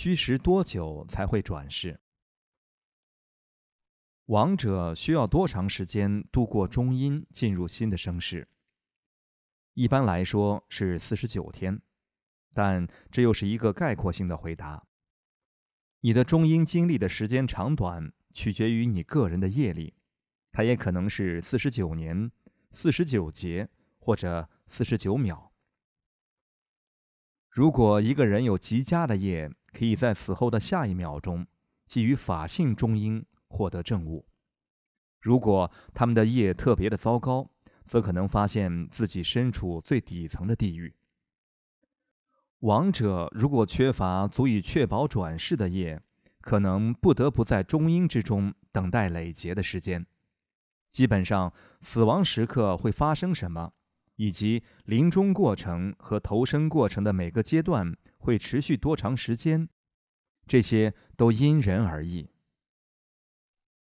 虚实多久才会转世？亡者需要多长时间度过中阴，进入新的生世？一般来说是四十九天，但这又是一个概括性的回答。你的中阴经历的时间长短取决于你个人的业力，它也可能是四十九年、四十九节或者四十九秒。如果一个人有极佳的业，可以在死后的下一秒钟，基于法性中阴获得正悟；如果他们的业特别的糟糕，则可能发现自己身处最底层的地狱。亡者如果缺乏足以确保转世的业，可能不得不在中阴之中等待累劫的时间。基本上，死亡时刻会发生什么，以及临终过程和投生过程的每个阶段会持续多长时间，这些都因人而异。